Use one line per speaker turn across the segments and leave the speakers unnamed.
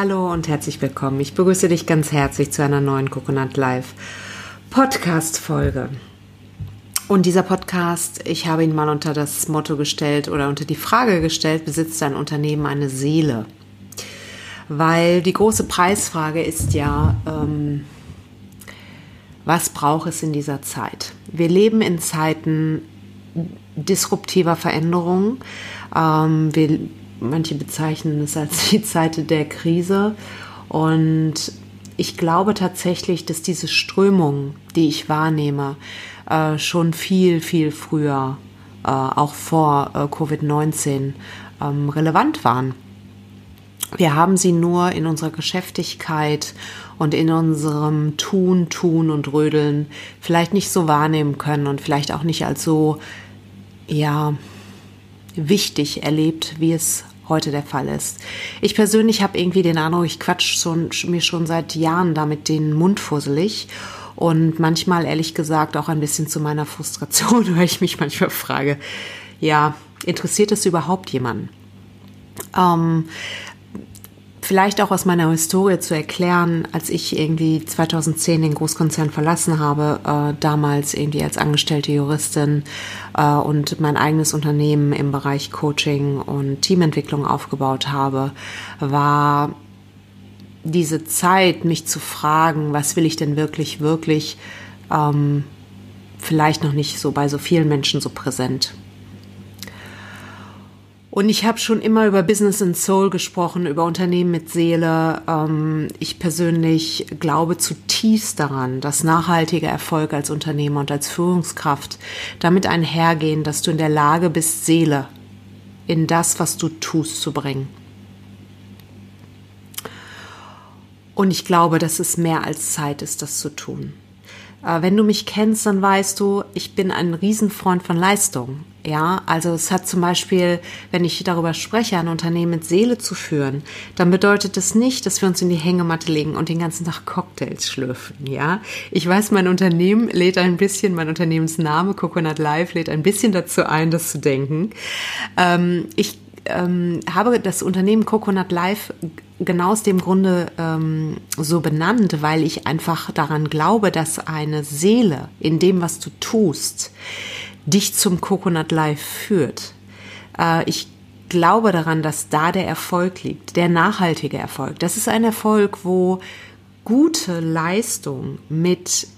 Hallo und herzlich willkommen. Ich begrüße dich ganz herzlich zu einer neuen Coconut Live Podcast Folge. Und dieser Podcast, ich habe ihn mal unter das Motto gestellt oder unter die Frage gestellt, besitzt dein Unternehmen eine Seele? Weil die große Preisfrage ist ja, ähm, was braucht es in dieser Zeit? Wir leben in Zeiten disruptiver Veränderungen. Ähm, wir manche bezeichnen es als die Zeit der Krise. Und ich glaube tatsächlich, dass diese Strömungen, die ich wahrnehme, äh, schon viel, viel früher, äh, auch vor äh, Covid-19, ähm, relevant waren. Wir haben sie nur in unserer Geschäftigkeit und in unserem Tun, Tun und Rödeln vielleicht nicht so wahrnehmen können und vielleicht auch nicht als so, ja, wichtig erlebt, wie es heute der Fall ist. Ich persönlich habe irgendwie den Eindruck, ich quatsch schon, mir schon seit Jahren damit den Mund fusselig und manchmal ehrlich gesagt auch ein bisschen zu meiner Frustration, weil ich mich manchmal frage, ja, interessiert es überhaupt jemanden? Ähm, vielleicht auch aus meiner Historie zu erklären, als ich irgendwie 2010 den Großkonzern verlassen habe, äh, damals irgendwie als angestellte Juristin äh, und mein eigenes Unternehmen im Bereich Coaching und Teamentwicklung aufgebaut habe, war diese Zeit, mich zu fragen, was will ich denn wirklich, wirklich, ähm, vielleicht noch nicht so bei so vielen Menschen so präsent. Und ich habe schon immer über Business and Soul gesprochen, über Unternehmen mit Seele. Ähm, ich persönlich glaube zutiefst daran, dass nachhaltiger Erfolg als Unternehmer und als Führungskraft damit einhergehen, dass du in der Lage bist, Seele in das, was du tust, zu bringen. Und ich glaube, dass es mehr als Zeit ist, das zu tun. Äh, wenn du mich kennst, dann weißt du, ich bin ein Riesenfreund von Leistung. Ja, also es hat zum Beispiel, wenn ich darüber spreche, ein Unternehmen mit Seele zu führen, dann bedeutet das nicht, dass wir uns in die Hängematte legen und den ganzen Tag Cocktails schlürfen. Ja, ich weiß, mein Unternehmen lädt ein bisschen, mein Unternehmensname Coconut Life lädt ein bisschen dazu ein, das zu denken. Ähm, ich ähm, habe das Unternehmen Coconut Life genau aus dem Grunde ähm, so benannt, weil ich einfach daran glaube, dass eine Seele in dem, was du tust, dich zum Coconut Life führt. Äh, ich glaube daran, dass da der Erfolg liegt, der nachhaltige Erfolg. Das ist ein Erfolg, wo gute Leistung mit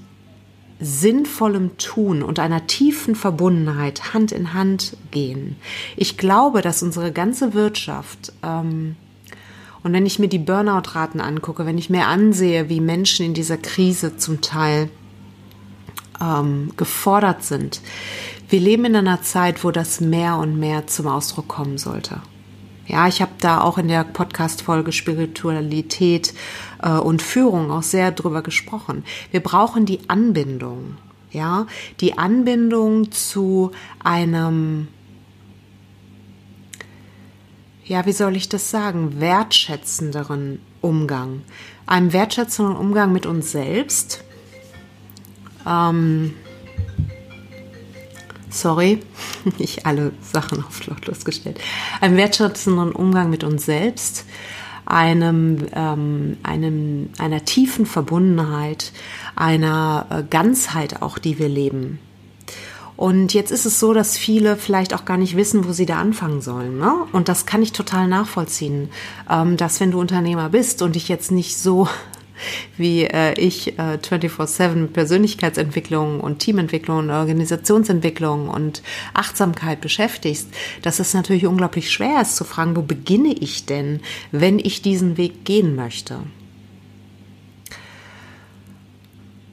sinnvollem Tun und einer tiefen Verbundenheit Hand in Hand gehen. Ich glaube, dass unsere ganze Wirtschaft ähm, und wenn ich mir die Burnout-Raten angucke, wenn ich mir ansehe, wie Menschen in dieser Krise zum Teil ähm, gefordert sind, wir leben in einer Zeit, wo das mehr und mehr zum Ausdruck kommen sollte. Ja, ich habe da auch in der Podcast-Folge Spiritualität äh, und Führung auch sehr drüber gesprochen. Wir brauchen die Anbindung, ja, die Anbindung zu einem, ja, wie soll ich das sagen, wertschätzenderen Umgang, einem wertschätzenden Umgang mit uns selbst. Ähm, sorry, nicht alle Sachen auf lautlos gestellt, einem wertschätzenden Umgang mit uns selbst, einem, ähm, einem, einer tiefen Verbundenheit, einer äh, Ganzheit auch, die wir leben. Und jetzt ist es so, dass viele vielleicht auch gar nicht wissen, wo sie da anfangen sollen. Ne? Und das kann ich total nachvollziehen, ähm, dass wenn du Unternehmer bist und dich jetzt nicht so wie äh, ich äh, 24-7 Persönlichkeitsentwicklung und Teamentwicklung und Organisationsentwicklung und Achtsamkeit beschäftigst, dass es natürlich unglaublich schwer ist zu fragen, wo beginne ich denn, wenn ich diesen Weg gehen möchte.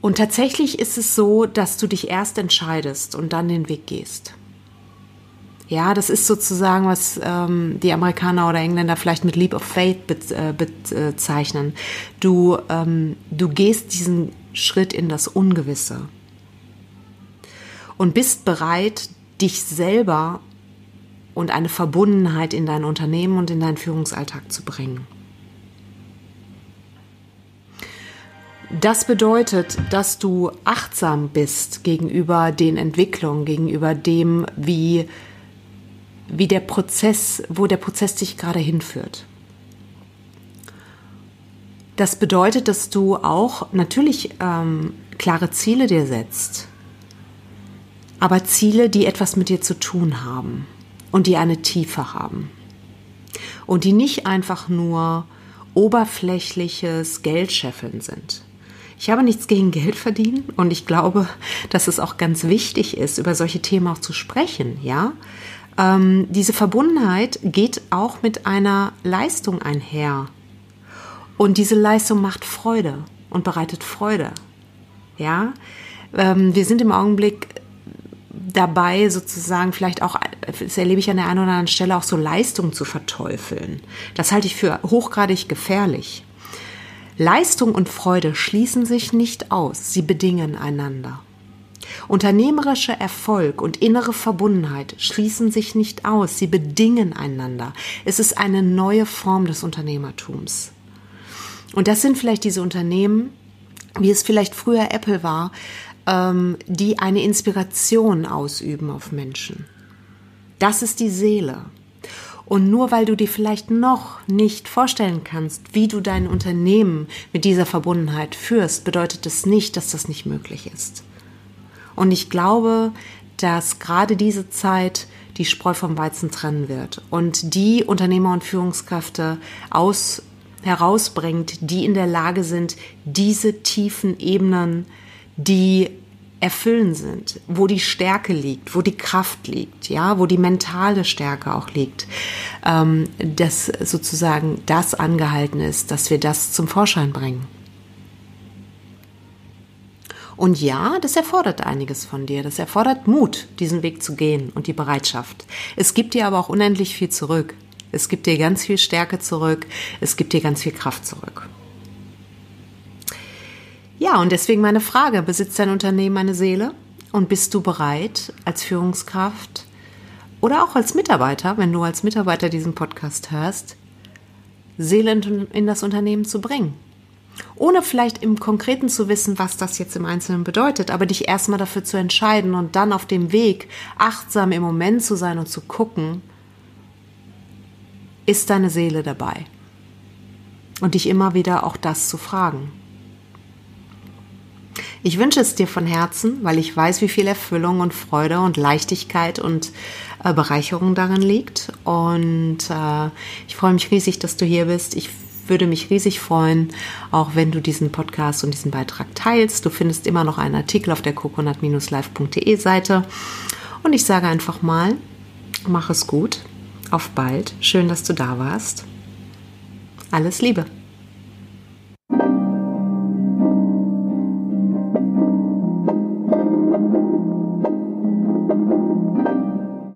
Und tatsächlich ist es so, dass du dich erst entscheidest und dann den Weg gehst. Ja, das ist sozusagen, was ähm, die Amerikaner oder Engländer vielleicht mit Leap of Faith äh, bezeichnen. Du, ähm, du gehst diesen Schritt in das Ungewisse und bist bereit, dich selber und eine Verbundenheit in dein Unternehmen und in deinen Führungsalltag zu bringen. Das bedeutet, dass du achtsam bist gegenüber den Entwicklungen, gegenüber dem, wie wie der Prozess, wo der Prozess dich gerade hinführt. Das bedeutet, dass du auch natürlich ähm, klare Ziele dir setzt, aber Ziele, die etwas mit dir zu tun haben und die eine Tiefe haben und die nicht einfach nur oberflächliches Geldscheffeln sind. Ich habe nichts gegen Geld verdienen und ich glaube, dass es auch ganz wichtig ist, über solche Themen auch zu sprechen, ja. Ähm, diese Verbundenheit geht auch mit einer Leistung einher. Und diese Leistung macht Freude und bereitet Freude. Ja, ähm, wir sind im Augenblick dabei, sozusagen vielleicht auch, das erlebe ich an der einen oder anderen Stelle, auch so Leistung zu verteufeln. Das halte ich für hochgradig gefährlich. Leistung und Freude schließen sich nicht aus, sie bedingen einander. Unternehmerischer Erfolg und innere Verbundenheit schließen sich nicht aus, sie bedingen einander. Es ist eine neue Form des Unternehmertums. Und das sind vielleicht diese Unternehmen, wie es vielleicht früher Apple war, ähm, die eine Inspiration ausüben auf Menschen. Das ist die Seele. Und nur weil du dir vielleicht noch nicht vorstellen kannst, wie du dein Unternehmen mit dieser Verbundenheit führst, bedeutet es das nicht, dass das nicht möglich ist. Und ich glaube, dass gerade diese Zeit die Spreu vom Weizen trennen wird und die Unternehmer und Führungskräfte aus herausbringt, die in der Lage sind, diese tiefen Ebenen, die erfüllen sind, wo die Stärke liegt, wo die Kraft liegt, ja, wo die mentale Stärke auch liegt, ähm, dass sozusagen das angehalten ist, dass wir das zum Vorschein bringen. Und ja, das erfordert einiges von dir. Das erfordert Mut, diesen Weg zu gehen und die Bereitschaft. Es gibt dir aber auch unendlich viel zurück. Es gibt dir ganz viel Stärke zurück. Es gibt dir ganz viel Kraft zurück. Ja, und deswegen meine Frage, besitzt dein Unternehmen eine Seele? Und bist du bereit, als Führungskraft oder auch als Mitarbeiter, wenn du als Mitarbeiter diesen Podcast hörst, Seele in das Unternehmen zu bringen? Ohne vielleicht im Konkreten zu wissen, was das jetzt im Einzelnen bedeutet, aber dich erstmal dafür zu entscheiden und dann auf dem Weg achtsam im Moment zu sein und zu gucken, ist deine Seele dabei? Und dich immer wieder auch das zu fragen. Ich wünsche es dir von Herzen, weil ich weiß, wie viel Erfüllung und Freude und Leichtigkeit und äh, Bereicherung darin liegt. Und äh, ich freue mich riesig, dass du hier bist. Ich würde mich riesig freuen, auch wenn du diesen Podcast und diesen Beitrag teilst. Du findest immer noch einen Artikel auf der coconut-live.de Seite. Und ich sage einfach mal, mach es gut. Auf bald. Schön, dass du da warst. Alles Liebe.